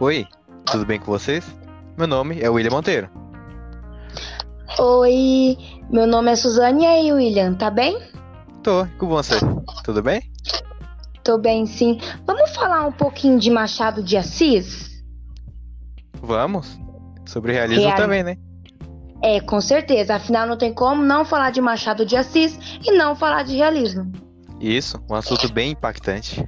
Oi, tudo bem com vocês? Meu nome é William Monteiro. Oi, meu nome é Suzane e aí, William, tá bem? Tô, com você? Tudo bem? Tô bem, sim. Vamos falar um pouquinho de Machado de Assis? Vamos. Sobre realismo Real- também, né? É, com certeza. Afinal, não tem como não falar de Machado de Assis e não falar de realismo. Isso, um assunto bem impactante.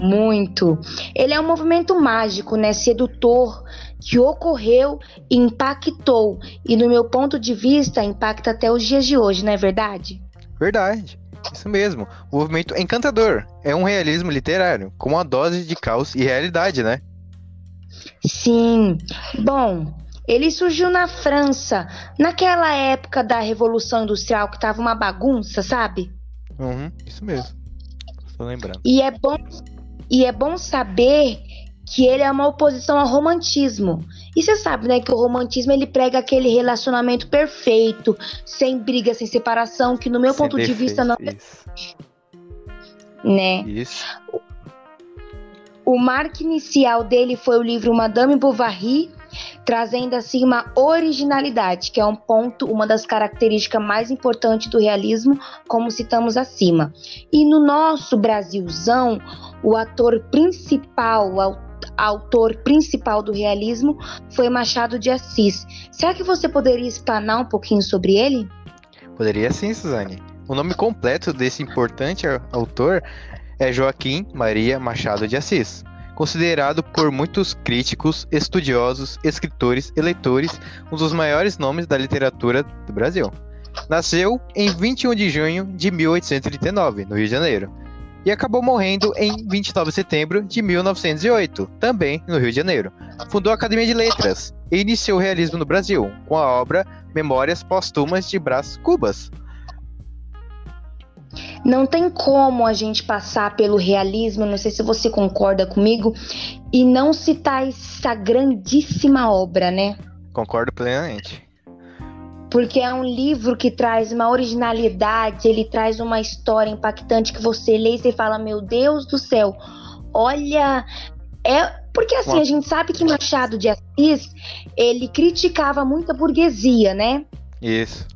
Muito. Ele é um movimento mágico, né, sedutor, que ocorreu e impactou. E no meu ponto de vista, impacta até os dias de hoje, não é verdade? Verdade. Isso mesmo. O movimento encantador é um realismo literário, com uma dose de caos e realidade, né? Sim. Bom, ele surgiu na França, naquela época da Revolução Industrial que tava uma bagunça, sabe? Uhum, isso mesmo. Tô lembrando. E é bom e é bom saber que ele é uma oposição ao romantismo. E você sabe, né, que o romantismo ele prega aquele relacionamento perfeito, sem briga, sem separação, que no meu Sem ponto de vista não, defeitos. né? Isso. O marco inicial dele foi o livro Madame Bovary, trazendo assim uma originalidade, que é um ponto, uma das características mais importantes do realismo, como citamos acima. E no nosso Brasilzão, o ator principal, o au- autor principal do realismo foi Machado de Assis. Será que você poderia explanar um pouquinho sobre ele? Poderia sim, Suzane. O nome completo desse importante autor é Joaquim Maria Machado de Assis, considerado por muitos críticos, estudiosos, escritores e leitores um dos maiores nomes da literatura do Brasil. Nasceu em 21 de junho de 1839, no Rio de Janeiro, e acabou morrendo em 29 de setembro de 1908, também no Rio de Janeiro. Fundou a Academia de Letras e iniciou o realismo no Brasil, com a obra Memórias Póstumas de Brás Cubas. Não tem como a gente passar pelo realismo, não sei se você concorda comigo, e não citar essa grandíssima obra, né? Concordo plenamente. Porque é um livro que traz uma originalidade, ele traz uma história impactante que você lê e você fala: Meu Deus do céu, olha. É. Porque assim, a gente sabe que Machado de Assis ele criticava muito a burguesia, né? Isso.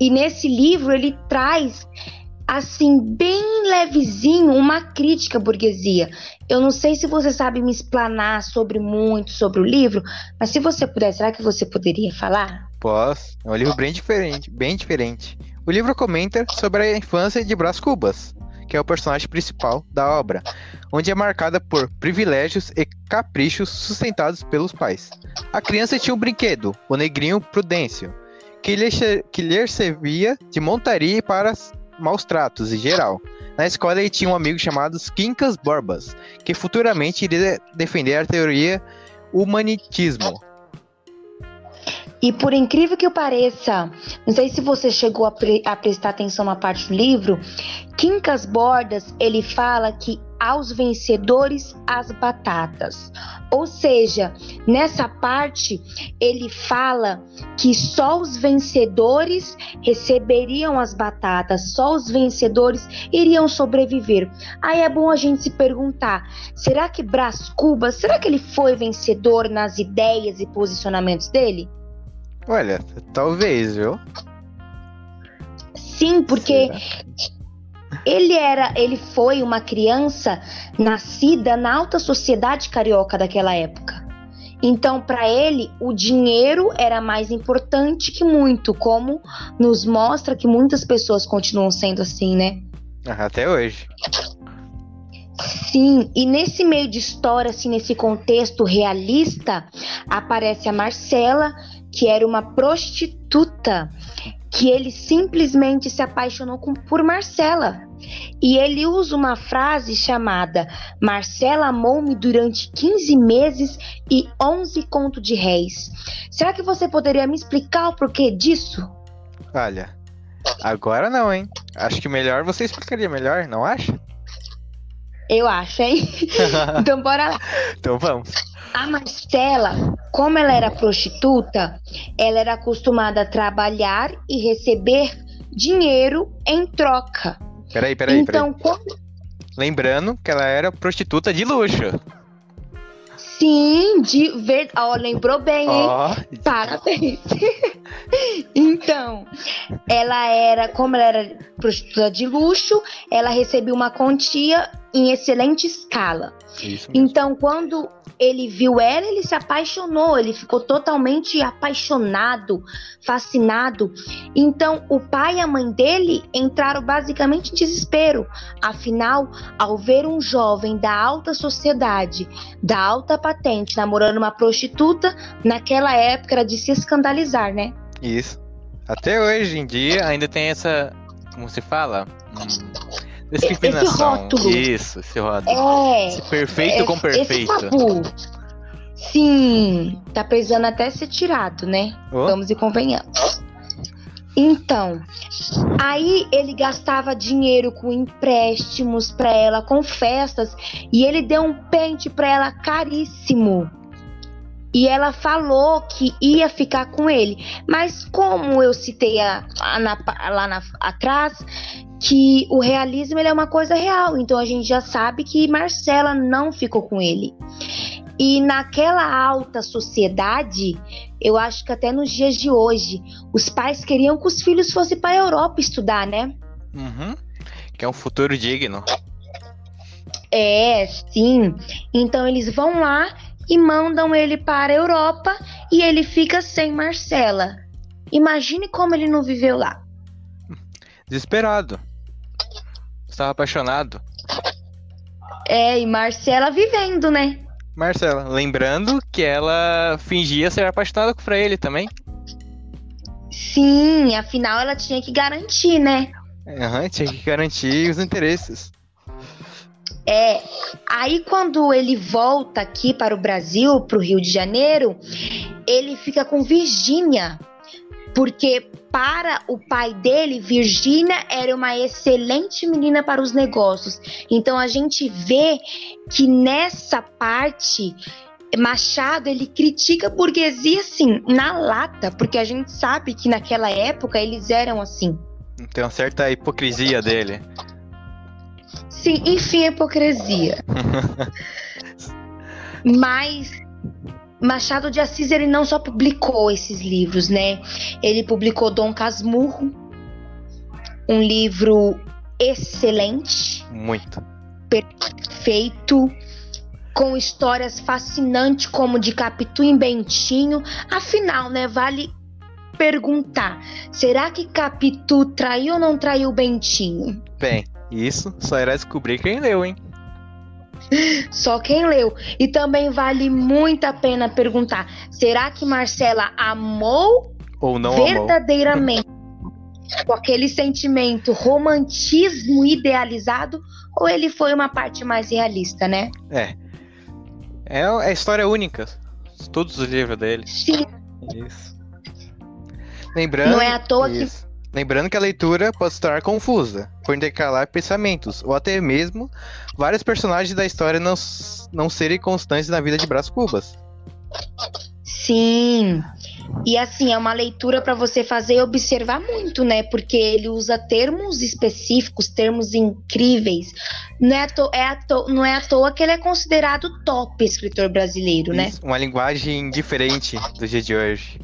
E nesse livro ele traz assim bem levezinho uma crítica à burguesia. Eu não sei se você sabe me explanar sobre muito sobre o livro, mas se você puder, será que você poderia falar? Posso. É um livro bem diferente, bem diferente. O livro comenta sobre a infância de Brás Cubas, que é o personagem principal da obra, onde é marcada por privilégios e caprichos sustentados pelos pais. A criança tinha um brinquedo, o negrinho Prudêncio, que lhe, que lhe servia de montaria para maus tratos em geral. Na escola ele tinha um amigo chamado Quincas Borbas, que futuramente iria defender a teoria humanitismo. E por incrível que pareça, não sei se você chegou a, pre- a prestar atenção na parte do livro, Quincas Bordas, ele fala que aos vencedores as batatas. Ou seja, nessa parte ele fala que só os vencedores receberiam as batatas, só os vencedores iriam sobreviver. Aí é bom a gente se perguntar, será que Brás Cubas, será que ele foi vencedor nas ideias e posicionamentos dele? Olha, talvez, viu? Sim, porque Será? ele era, ele foi uma criança nascida na alta sociedade carioca daquela época. Então, para ele, o dinheiro era mais importante que muito, como nos mostra que muitas pessoas continuam sendo assim, né? Ah, Até hoje. Sim, e nesse meio de história, assim, nesse contexto realista, aparece a Marcela, que era uma prostituta, que ele simplesmente se apaixonou com- por Marcela. E ele usa uma frase chamada Marcela amou-me durante 15 meses e 11 conto de réis. Será que você poderia me explicar o porquê disso? Olha, agora não, hein? Acho que melhor você explicaria melhor, não acha? Eu acho, hein? Então bora lá. então vamos. A Marcela, como ela era prostituta, ela era acostumada a trabalhar e receber dinheiro em troca. Peraí, peraí, então, peraí. quando... Lembrando que ela era prostituta de luxo. Sim, de ver. Ó, lembrou bem, hein? Ó, Parabéns. então, ela era, como ela era prostituta de luxo, ela recebia uma quantia em excelente escala. Então, quando ele viu ela, ele se apaixonou, ele ficou totalmente apaixonado, fascinado. Então, o pai e a mãe dele entraram basicamente em desespero. Afinal, ao ver um jovem da alta sociedade, da alta patente, namorando uma prostituta, naquela época era de se escandalizar, né? Isso. Até hoje em dia ainda tem essa. Como se fala? Hum, discriminação. rótulo. Isso, esse rótulo. É. Esse perfeito com Esse perfeito. tabu. Sim, tá precisando até ser tirado, né? Ô, Vamos e convenhamos. Então, aí ele gastava dinheiro com empréstimos pra ela, com festas, e ele deu um pente pra ela caríssimo. E ela falou que ia ficar com ele. Mas como eu citei a- a- na- lá na- atrás, que o realismo é uma coisa real. Então a gente já sabe que Marcela não ficou com ele. E naquela alta sociedade, eu acho que até nos dias de hoje, os pais queriam que os filhos fossem para a Europa estudar, né? Uhum. Que é um futuro digno. É, sim. Então eles vão lá e mandam ele para a Europa e ele fica sem Marcela. Imagine como ele não viveu lá. Desesperado. Estava apaixonado. É, e Marcela vivendo, né? Marcela, lembrando que ela fingia ser apaixonada por ele também. Sim, afinal ela tinha que garantir, né? Aham, tinha que garantir os interesses. É, aí quando ele volta aqui para o Brasil, para o Rio de Janeiro, ele fica com Virgínia, porque para o pai dele, Virgínia era uma excelente menina para os negócios. Então a gente vê que nessa parte Machado ele critica a burguesia assim, na lata, porque a gente sabe que naquela época eles eram assim. Tem uma certa hipocrisia dele. Sim, enfim, a hipocrisia. Mas Machado de Assis ele não só publicou esses livros, né? Ele publicou Dom Casmurro, um livro excelente, Muito. feito com histórias fascinantes como de Capitu em Bentinho. Afinal, né, vale perguntar, será que Capitu traiu ou não traiu Bentinho? Bem, isso só irá descobrir quem leu, hein? Só quem leu. E também vale muito a pena perguntar: será que Marcela amou Ou não amou. verdadeiramente com aquele sentimento romantismo idealizado ou ele foi uma parte mais realista, né? É. É é história única. Todos os livros dele. Sim, Isso. Lembrando. não é à toa que Isso. Lembrando que a leitura pode se tornar confusa, por intercalar pensamentos, ou até mesmo vários personagens da história não, não serem constantes na vida de Brás Cubas. sim. E assim, é uma leitura para você fazer e observar muito, né? Porque ele usa termos específicos, termos incríveis. Não é à, to- é à to- não é à toa que ele é considerado top escritor brasileiro, né? Isso, Uma linguagem diferente do dia de hoje.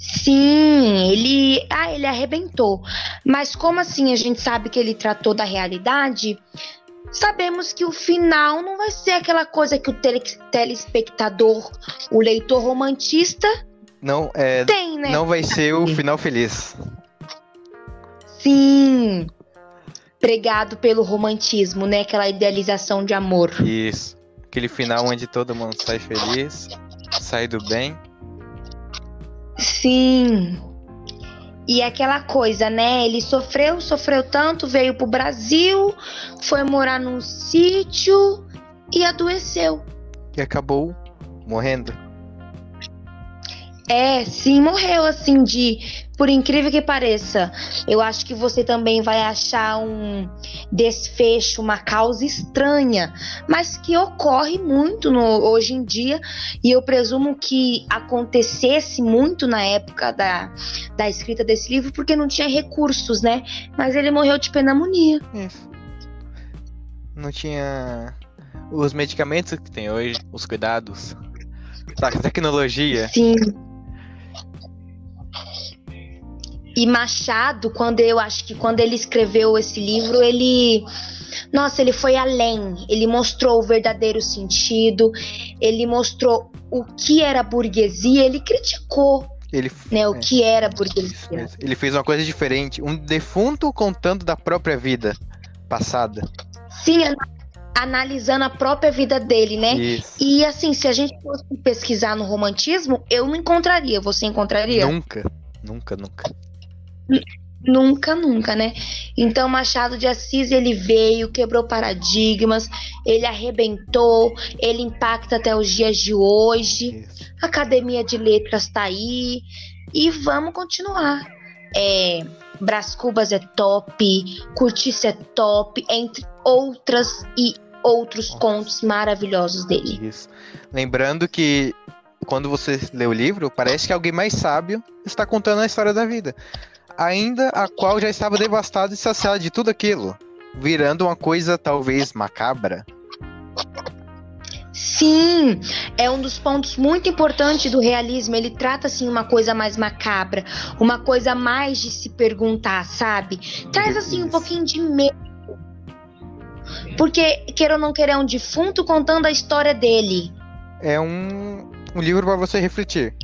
Sim, ele, ah, ele arrebentou. Mas como assim a gente sabe que ele tratou da realidade? Sabemos que o final não vai ser aquela coisa que o tele- telespectador, o leitor romantista Não, é, tem, né? não vai ser o final feliz. Sim. Pregado pelo romantismo, né? Aquela idealização de amor. Isso. Aquele final onde todo mundo sai feliz, sai do bem. Sim. E aquela coisa, né? Ele sofreu, sofreu tanto, veio pro Brasil, foi morar num sítio e adoeceu. E acabou morrendo. É, sim, morreu assim de. Por incrível que pareça, eu acho que você também vai achar um desfecho, uma causa estranha, mas que ocorre muito no- hoje em dia, e eu presumo que acontecesse muito na época da, da escrita desse livro, porque não tinha recursos, né? Mas ele morreu de pneumonia. Isso. Não tinha os medicamentos que tem hoje, os cuidados, a tecnologia. Sim. E Machado, quando eu acho que quando ele escreveu esse livro, ele nossa, ele foi além. Ele mostrou o verdadeiro sentido, ele mostrou o que era burguesia, ele criticou ele, né, o é, que era burguesia. Ele fez uma coisa diferente, um defunto contando da própria vida passada. Sim, analisando a própria vida dele, né? Isso. E assim, se a gente fosse pesquisar no romantismo, eu não encontraria. Você encontraria? Nunca, nunca, nunca. Nunca, nunca, né? Então Machado de Assis ele veio, quebrou paradigmas, ele arrebentou, ele impacta até os dias de hoje. A Academia de Letras tá aí e vamos continuar. É, Brás Cubas é top, Curtiça é top, entre outras e outros Nossa. contos maravilhosos dele. Isso. Lembrando que quando você lê o livro, parece que alguém mais sábio está contando a história da vida ainda a qual já estava devastada e saciada de tudo aquilo, virando uma coisa talvez macabra. Sim, é um dos pontos muito importantes do realismo. Ele trata assim uma coisa mais macabra, uma coisa mais de se perguntar, sabe? Traz assim um pouquinho de medo. Porque, queira ou não querer, é um defunto contando a história dele. É um, um livro para você refletir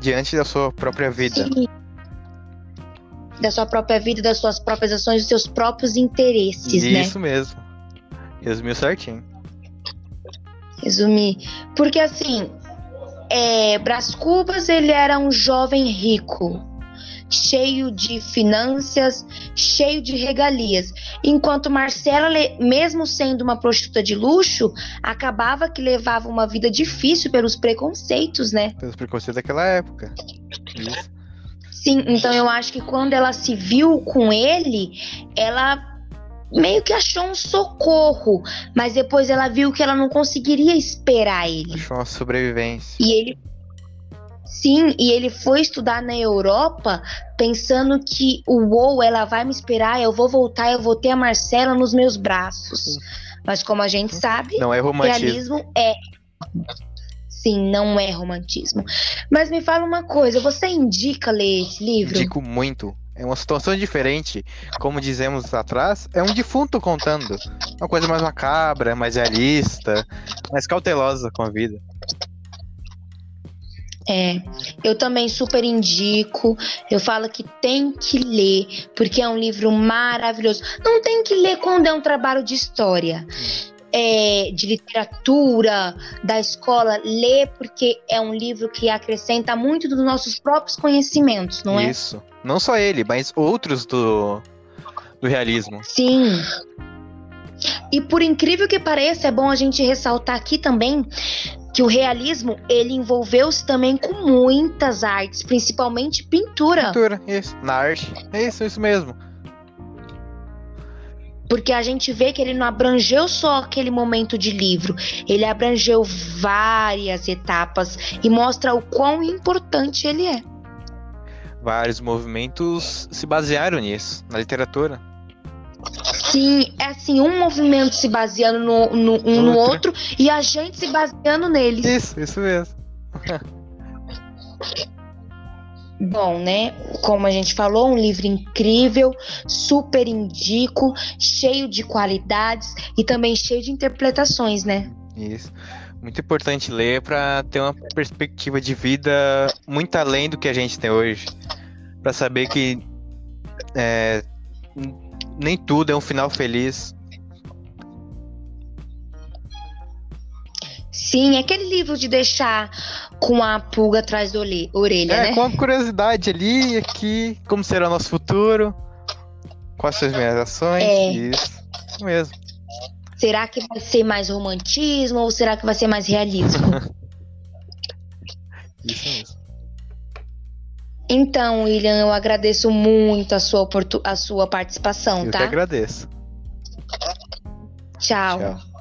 diante da sua própria vida. Sim da sua própria vida, das suas próprias ações, dos seus próprios interesses, Isso né? Isso mesmo. Resumiu certinho. Resumir. Porque assim, é, Brás Cubas ele era um jovem rico, cheio de finanças, cheio de regalias. Enquanto Marcela, mesmo sendo uma prostituta de luxo, acabava que levava uma vida difícil pelos preconceitos, né? Pelos preconceitos daquela época. Isso. Sim, então eu acho que quando ela se viu com ele, ela meio que achou um socorro, mas depois ela viu que ela não conseguiria esperar ele. Achou uma sobrevivência. E ele Sim, e ele foi estudar na Europa pensando que o UOL, ela vai me esperar, eu vou voltar, eu vou ter a Marcela nos meus braços. Mas como a gente sabe, não é romantismo. realismo é sim, não é romantismo. Mas me fala uma coisa, você indica ler esse livro? Indico muito. É uma situação diferente. Como dizemos atrás, é um defunto contando. Uma coisa mais macabra, mais realista, mais cautelosa com a vida. É, eu também super indico. Eu falo que tem que ler, porque é um livro maravilhoso. Não tem que ler quando é um trabalho de história é, de literatura da escola, lê porque é um livro que acrescenta muito dos nossos próprios conhecimentos, não é? Isso. Não só ele, mas outros do, do realismo. Sim. E por incrível que pareça, é bom a gente ressaltar aqui também que o realismo ele envolveu-se também com muitas artes, principalmente pintura. Pintura, isso. Na arte. É isso, isso mesmo. Porque a gente vê que ele não abrangeu só aquele momento de livro, ele abrangeu várias etapas e mostra o quão importante ele é. Vários movimentos se basearam nisso, na literatura. Sim, é assim, um movimento se baseando no, no um no outro e a gente se baseando neles. Isso, isso mesmo. Bom, né? Como a gente falou, um livro incrível, super indico, cheio de qualidades e também cheio de interpretações, né? Isso. Muito importante ler para ter uma perspectiva de vida muito além do que a gente tem hoje. Para saber que é, nem tudo é um final feliz. Sim, aquele livro de deixar com a pulga atrás da orelha, é, né? com a curiosidade ali, aqui, como será o nosso futuro, quais são as minhas ações, é. isso, isso mesmo. Será que vai ser mais romantismo ou será que vai ser mais realismo? isso mesmo. Então, William, eu agradeço muito a sua, a sua participação, eu tá? Eu que agradeço. Tchau. Tchau.